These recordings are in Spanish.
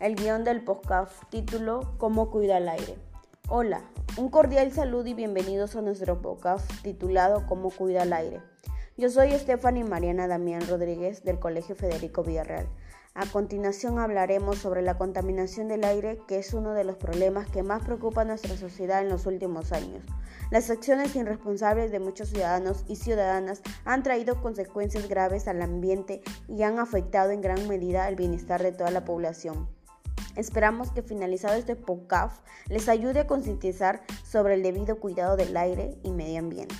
el guion del podcast título ¿Cómo cuida el aire? Hola, un cordial saludo y bienvenidos a nuestro podcast titulado ¿Cómo cuida el aire? Yo soy Stephanie Mariana Damián Rodríguez del Colegio Federico Villarreal. A continuación hablaremos sobre la contaminación del aire, que es uno de los problemas que más preocupa a nuestra sociedad en los últimos años. Las acciones irresponsables de muchos ciudadanos y ciudadanas han traído consecuencias graves al ambiente y han afectado en gran medida el bienestar de toda la población. Esperamos que finalizado este podcast les ayude a concientizar sobre el debido cuidado del aire y medio ambiente.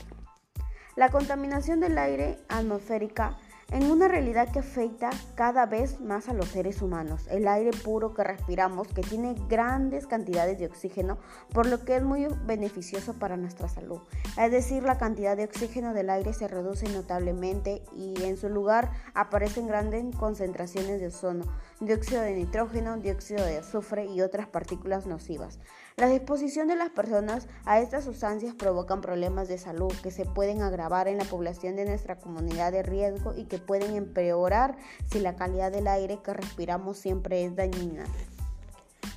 La contaminación del aire atmosférica en una realidad que afecta cada vez más a los seres humanos. El aire puro que respiramos, que tiene grandes cantidades de oxígeno, por lo que es muy beneficioso para nuestra salud. Es decir, la cantidad de oxígeno del aire se reduce notablemente y en su lugar aparecen grandes concentraciones de ozono, dióxido de nitrógeno, dióxido de azufre y otras partículas nocivas. La exposición de las personas a estas sustancias provocan problemas de salud que se pueden agravar en la población de nuestra comunidad de riesgo y que pueden empeorar si la calidad del aire que respiramos siempre es dañina.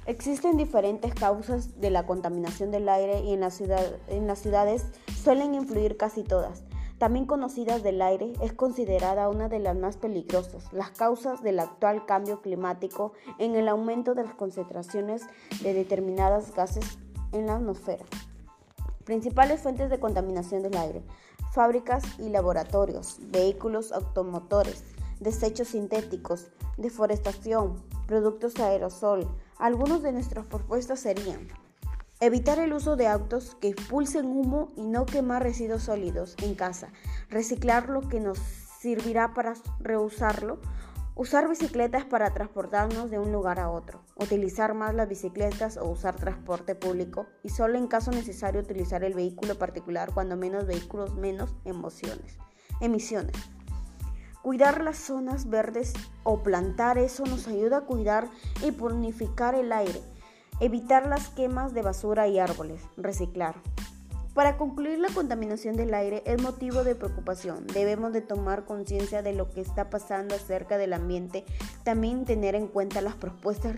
Existen diferentes causas de la contaminación del aire y en, las ciudades suelen influir casi todas. También conocidas del aire, es considerada una de las más peligrosas. Las causas del actual cambio climático en el aumento de las concentraciones de determinados gases en la atmósfera. Principales fuentes de contaminación del aire fábricas y laboratorios, vehículos automotores, desechos sintéticos, deforestación, productos aerosol. Algunos de nuestras propuestas serían evitar el uso de autos que expulsen humo y no quemar residuos sólidos en casa, reciclar lo que nos servirá para reusarlo Usar bicicletas para transportarnos de un lugar a otro. Utilizar más las bicicletas o usar transporte público. Y solo en caso necesario utilizar el vehículo particular cuando menos vehículos, menos emociones. Emisiones. Cuidar las zonas verdes o plantar eso nos ayuda a cuidar y purificar el aire. Evitar las quemas de basura y árboles. Reciclar. Para concluir, la contaminación del aire es motivo de preocupación. Debemos de tomar conciencia de lo que está pasando acerca del ambiente, también tener en cuenta las propuestas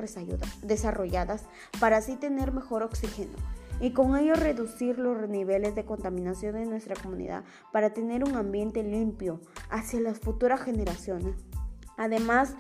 desarrolladas para así tener mejor oxígeno y con ello reducir los niveles de contaminación en nuestra comunidad para tener un ambiente limpio hacia las futuras generaciones. Además,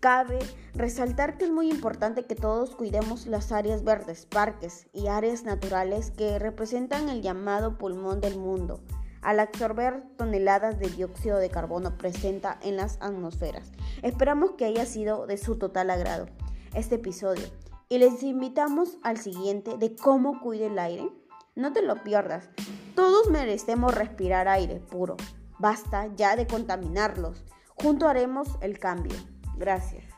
Cabe resaltar que es muy importante que todos cuidemos las áreas verdes, parques y áreas naturales que representan el llamado pulmón del mundo al absorber toneladas de dióxido de carbono presenta en las atmósferas. Esperamos que haya sido de su total agrado este episodio y les invitamos al siguiente de cómo cuide el aire. No te lo pierdas, todos merecemos respirar aire puro. Basta ya de contaminarlos. Junto haremos el cambio. Gracias.